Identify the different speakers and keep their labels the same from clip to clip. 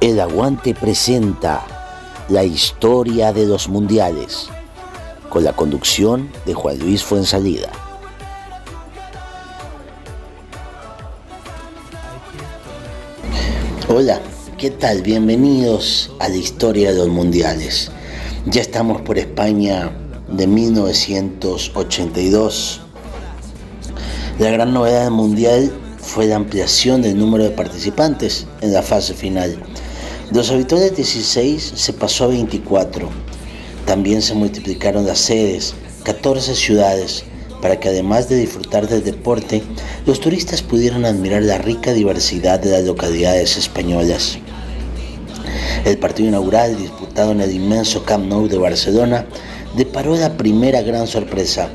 Speaker 1: El Aguante presenta la historia de los mundiales con la conducción de Juan Luis Fuensalida. Hola, ¿qué tal? Bienvenidos a la historia de los mundiales. Ya estamos por España de 1982. La gran novedad del mundial fue la ampliación del número de participantes en la fase final. Los habituales 16 se pasó a 24. También se multiplicaron las sedes, 14 ciudades, para que además de disfrutar del deporte, los turistas pudieran admirar la rica diversidad de las localidades españolas. El partido inaugural, disputado en el inmenso Camp Nou de Barcelona, deparó la primera gran sorpresa.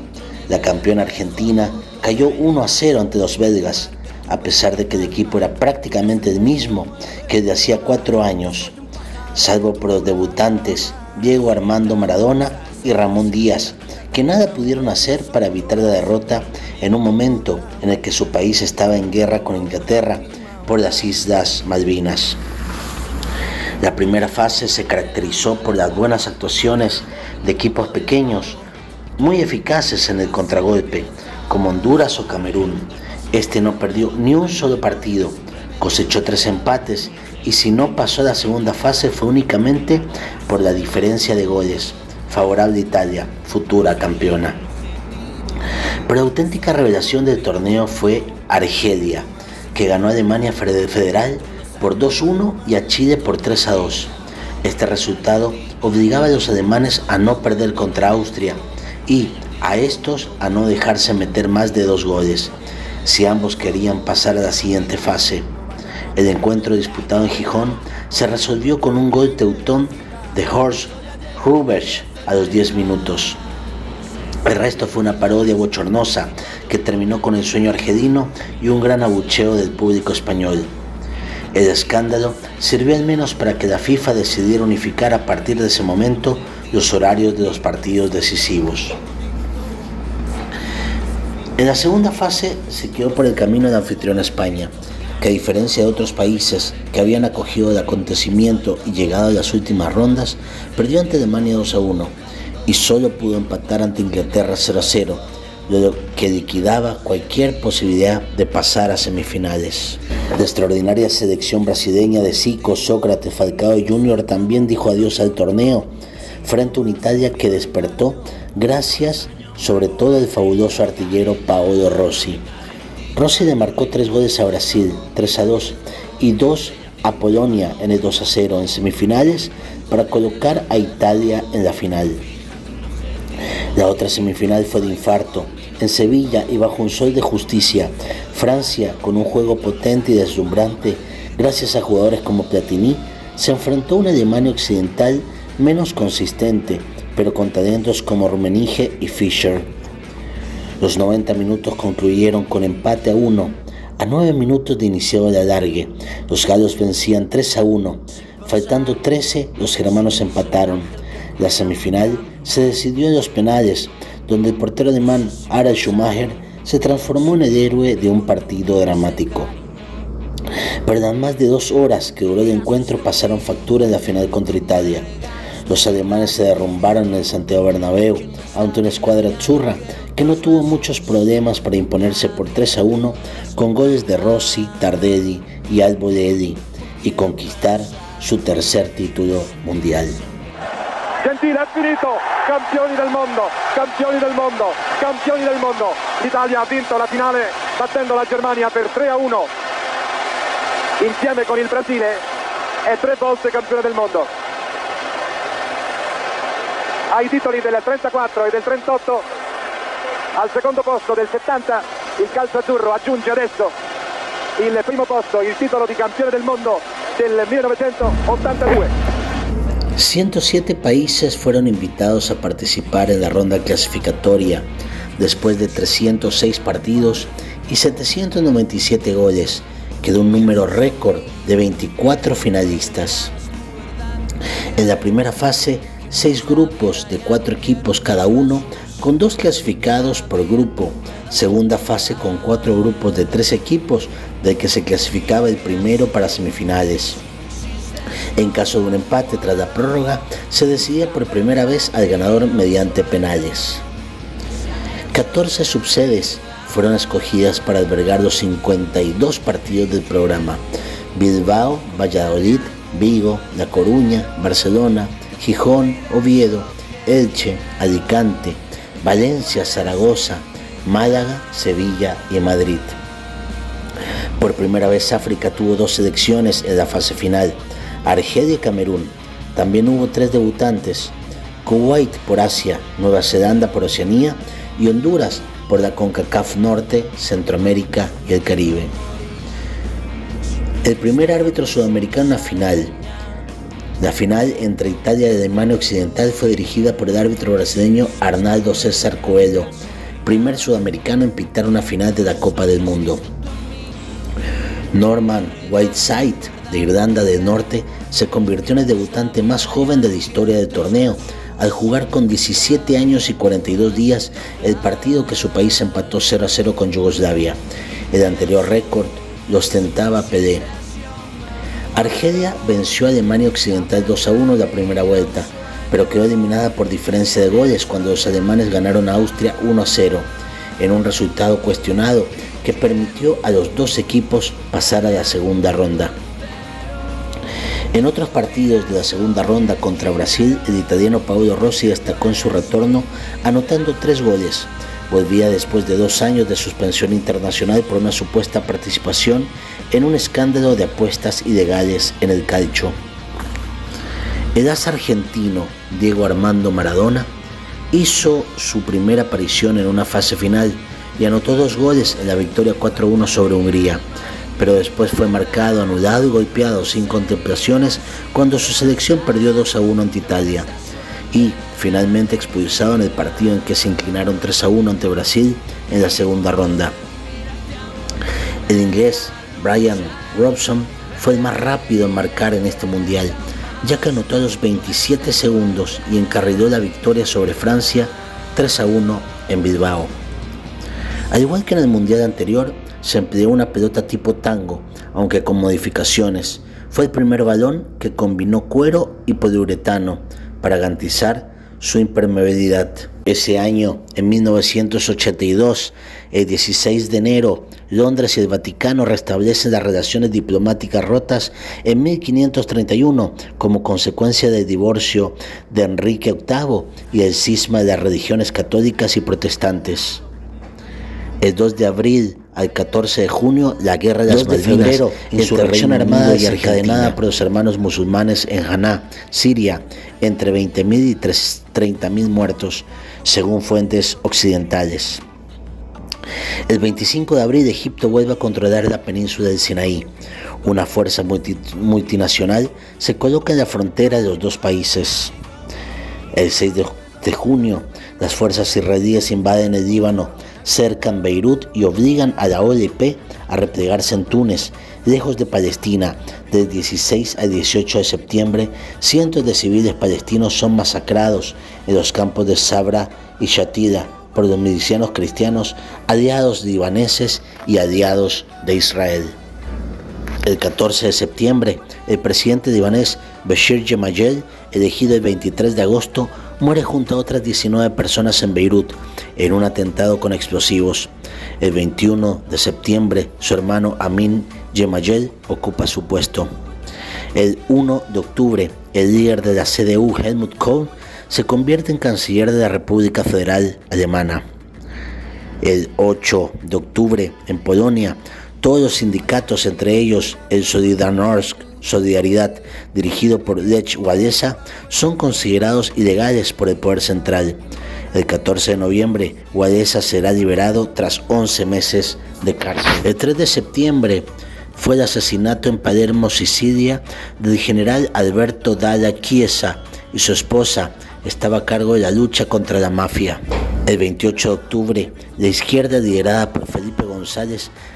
Speaker 1: La campeona argentina cayó 1 a 0 ante los belgas, a pesar de que el equipo era prácticamente el mismo que de hacía cuatro años, salvo por los debutantes Diego Armando Maradona y Ramón Díaz, que nada pudieron hacer para evitar la derrota en un momento en el que su país estaba en guerra con Inglaterra por las Islas Malvinas. La primera fase se caracterizó por las buenas actuaciones de equipos pequeños, muy eficaces en el contragolpe, como Honduras o Camerún, este no perdió ni un solo partido, cosechó tres empates y si no pasó a la segunda fase fue únicamente por la diferencia de goles, favorable Italia, futura campeona. Pero la auténtica revelación del torneo fue Argelia, que ganó a Alemania Federal por 2-1 y a Chile por 3-2. Este resultado obligaba a los alemanes a no perder contra Austria y a estos a no dejarse meter más de dos goles si ambos querían pasar a la siguiente fase. El encuentro disputado en Gijón se resolvió con un gol teutón de Horst Rubesch a los 10 minutos. El resto fue una parodia bochornosa que terminó con el sueño argelino y un gran abucheo del público español. El escándalo sirvió al menos para que la FIFA decidiera unificar a partir de ese momento los horarios de los partidos decisivos. En la segunda fase se quedó por el camino de anfitrión España, que a diferencia de otros países que habían acogido el acontecimiento y llegado a las últimas rondas, perdió ante Alemania 2 a 1 y solo pudo empatar ante Inglaterra 0 a 0, lo que liquidaba cualquier posibilidad de pasar a semifinales. La extraordinaria selección brasileña de Zico, Sócrates, Falcao Jr. también dijo adiós al torneo frente a una Italia que despertó gracias sobre todo el fabuloso artillero Paolo Rossi. Rossi le marcó tres goles a Brasil, 3 a 2, y dos a Polonia en el 2 a 0 en semifinales para colocar a Italia en la final. La otra semifinal fue de infarto. En Sevilla y bajo un sol de justicia, Francia, con un juego potente y deslumbrante, gracias a jugadores como Platini, se enfrentó a una Alemania occidental menos consistente, pero con talentos como Rummenigge y Fischer. Los 90 minutos concluyeron con empate a 1. A 9 minutos de inicio de alargue, los galos vencían 3 a 1. Faltando 13, los germanos empataron. La semifinal se decidió en los penales, donde el portero alemán Harald Schumacher se transformó en el héroe de un partido dramático. Pero las más de dos horas que duró el encuentro pasaron factura en la final contra Italia. Los alemanes se derrumbaron en el Santiago Bernabéu ante una escuadra churra que no tuvo muchos problemas para imponerse por 3 a 1 con goles de Rossi, Tardelli y Albo de y conquistar su tercer título mundial.
Speaker 2: Gentile ha finito, campioni del mondo, campioni del mondo, campioni del mondo. L'Italia ha vinto la finale battendo la Germania per 3 a 1 insieme con il Brasile è tre volte campione del mondo ai titoli del 34 e del 38 al secondo posto del 70 il calcio azzurro aggiunge adesso il primo posto, il titolo di campione del mondo del 1982.
Speaker 1: 107 países fueron invitados a participar en la ronda clasificatoria después de 306 partidos y 797 goles, quedó un número récord de 24 finalistas. En la primera fase seis grupos de cuatro equipos cada uno, con dos clasificados por grupo. Segunda fase con cuatro grupos de tres equipos, del que se clasificaba el primero para semifinales. En caso de un empate tras la prórroga, se decidía por primera vez al ganador mediante penales. 14 subsedes fueron escogidas para albergar los 52 partidos del programa. Bilbao, Valladolid, Vigo, La Coruña, Barcelona, Gijón, Oviedo, Elche, Alicante, Valencia, Zaragoza, Málaga, Sevilla y Madrid. Por primera vez África tuvo dos selecciones en la fase final, Argelia y Camerún. También hubo tres debutantes, Kuwait por Asia, Nueva Zelanda por Oceanía y Honduras por la CONCACAF Norte, Centroamérica y el Caribe. El primer árbitro sudamericano la final. La final entre Italia y Alemania Occidental fue dirigida por el árbitro brasileño Arnaldo César Coelho, primer sudamericano en pintar una final de la Copa del Mundo. Norman Whiteside de Irlanda del Norte se convirtió en el debutante más joven de la historia del torneo al jugar con 17 años y 42 días el partido que su país empató 0 a 0 con Yugoslavia. El anterior récord lo ostentaba Pelé. Argelia venció a Alemania Occidental 2 a 1 la primera vuelta, pero quedó eliminada por diferencia de goles cuando los alemanes ganaron a Austria 1 a 0, en un resultado cuestionado que permitió a los dos equipos pasar a la segunda ronda. En otros partidos de la segunda ronda contra Brasil, el italiano Paolo Rossi destacó en su retorno anotando tres goles. Volvía después de dos años de suspensión internacional por una supuesta participación en un escándalo de apuestas ilegales en el calcio. El as argentino Diego Armando Maradona hizo su primera aparición en una fase final y anotó dos goles en la victoria 4-1 sobre Hungría pero después fue marcado, anulado y golpeado sin contemplaciones cuando su selección perdió 2 a 1 ante Italia y finalmente expulsado en el partido en que se inclinaron 3 a 1 ante Brasil en la segunda ronda. El inglés Brian Robson fue el más rápido en marcar en este mundial, ya que anotó a los 27 segundos y encarriló la victoria sobre Francia 3 a 1 en Bilbao. Al igual que en el mundial anterior, se empleó una pelota tipo tango, aunque con modificaciones. Fue el primer balón que combinó cuero y poliuretano para garantizar su impermeabilidad. Ese año, en 1982, el 16 de enero, Londres y el Vaticano restablecen las relaciones diplomáticas rotas en 1531 como consecuencia del divorcio de Enrique VIII y el cisma de las religiones católicas y protestantes. El 2 de abril al 14 de junio, la guerra de las Malvinas, insurrección armada y encadenada por los hermanos musulmanes en Haná, Siria, entre 20.000 y 30.000 muertos, según fuentes occidentales. El 25 de abril, Egipto vuelve a controlar la península del Sinaí. Una fuerza multinacional se coloca en la frontera de los dos países. El 6 de junio, las fuerzas israelíes invaden el Líbano, cercan Beirut y obligan a la OLP a replegarse en Túnez, lejos de Palestina. Del 16 al 18 de septiembre, cientos de civiles palestinos son masacrados en los campos de Sabra y Shatila por los milicianos cristianos aliados libaneses y aliados de Israel. El 14 de septiembre, el presidente libanés Bashir Gemayel, elegido el 23 de agosto, muere junto a otras 19 personas en Beirut en un atentado con explosivos. El 21 de septiembre, su hermano Amin Gemayel ocupa su puesto. El 1 de octubre, el líder de la CDU, Helmut Kohl, se convierte en canciller de la República Federal Alemana. El 8 de octubre, en Polonia, todos los sindicatos, entre ellos el Solidarność, Solidaridad, dirigido por Lech Walesa, son considerados ilegales por el poder central. El 14 de noviembre, Walesa será liberado tras 11 meses de cárcel. El 3 de septiembre fue el asesinato en Palermo, Sicilia, del general Alberto Dalla Chiesa y su esposa estaba a cargo de la lucha contra la mafia. El 28 de octubre, la izquierda liderada por Felipe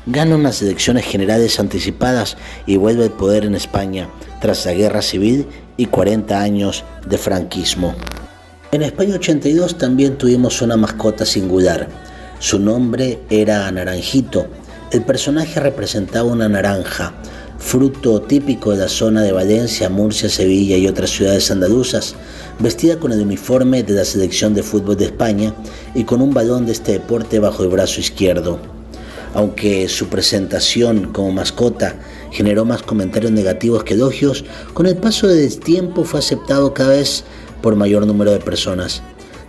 Speaker 1: Gana unas elecciones generales anticipadas y vuelve al poder en España tras la guerra civil y 40 años de franquismo. En España 82 también tuvimos una mascota singular. Su nombre era Naranjito. El personaje representaba una naranja, fruto típico de la zona de Valencia, Murcia, Sevilla y otras ciudades andaluzas, vestida con el uniforme de la selección de fútbol de España y con un balón de este deporte bajo el brazo izquierdo. Aunque su presentación como mascota generó más comentarios negativos que elogios, con el paso del tiempo fue aceptado cada vez por mayor número de personas.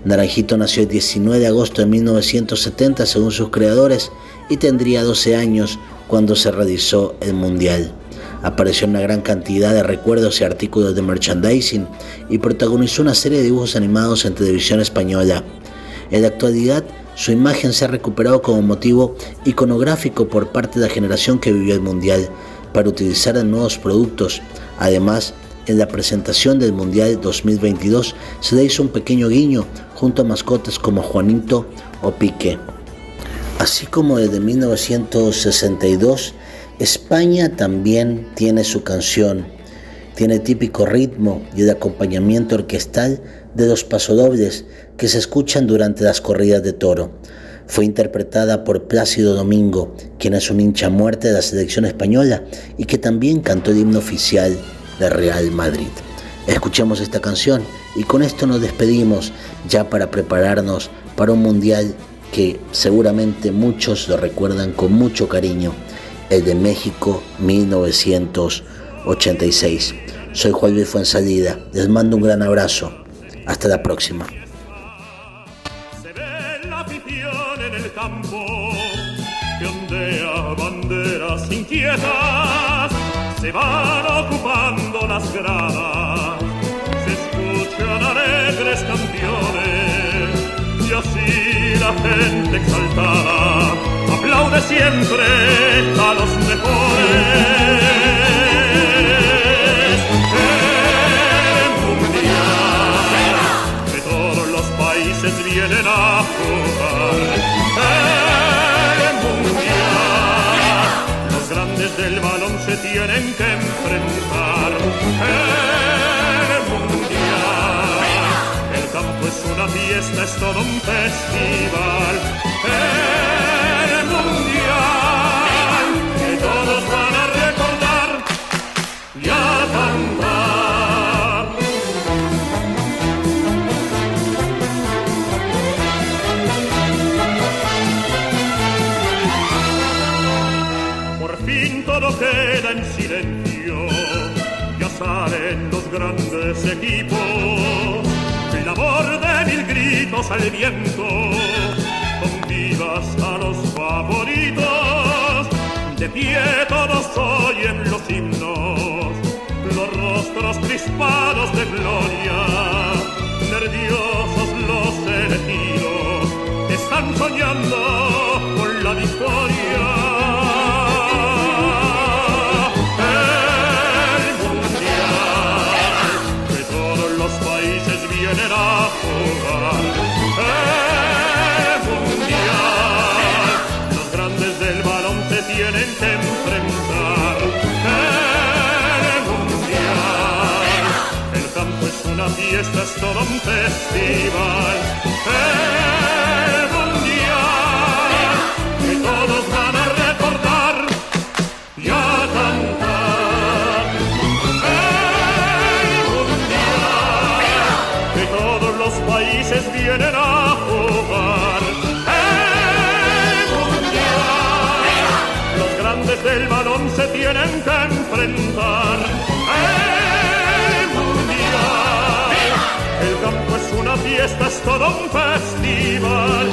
Speaker 1: Naranjito nació el 19 de agosto de 1970 según sus creadores y tendría 12 años cuando se realizó el Mundial. Apareció en una gran cantidad de recuerdos y artículos de merchandising y protagonizó una serie de dibujos animados en televisión española. En la actualidad, su imagen se ha recuperado como motivo iconográfico por parte de la generación que vivió el Mundial para utilizar en nuevos productos. Además, en la presentación del Mundial 2022 se le hizo un pequeño guiño junto a mascotas como Juanito o Pique. Así como desde 1962, España también tiene su canción, tiene típico ritmo y el acompañamiento orquestal de los pasodobles que se escuchan durante las corridas de toro. Fue interpretada por Plácido Domingo, quien es un hincha muerte de la selección española y que también cantó el himno oficial de Real Madrid. Escuchemos esta canción y con esto nos despedimos ya para prepararnos para un mundial que seguramente muchos lo recuerdan con mucho cariño, el de México 1986. Soy Juan Luis Fuensalida, les mando un gran abrazo, hasta la próxima.
Speaker 3: se van ocupando las gradas, se escuchan alegres canciones y así la gente exaltada aplaude siempre que enfrentar. El mundial, el campo es una fiesta, es todo un festival. Todo queda en silencio. Ya salen los grandes equipos, labor de mil gritos al viento, con vivas a los favoritos. De pie todos oyen los himnos, los rostros crispados de gloria, nerviosos los elegidos, están soñando fiesta es todo un festival. El mundial que todos van a recordar y a cantar. El mundial que todos los países vienen a jugar. El mundial los grandes del balón se tienen que enfrentar. tanto es una fiesta, es todo un festival.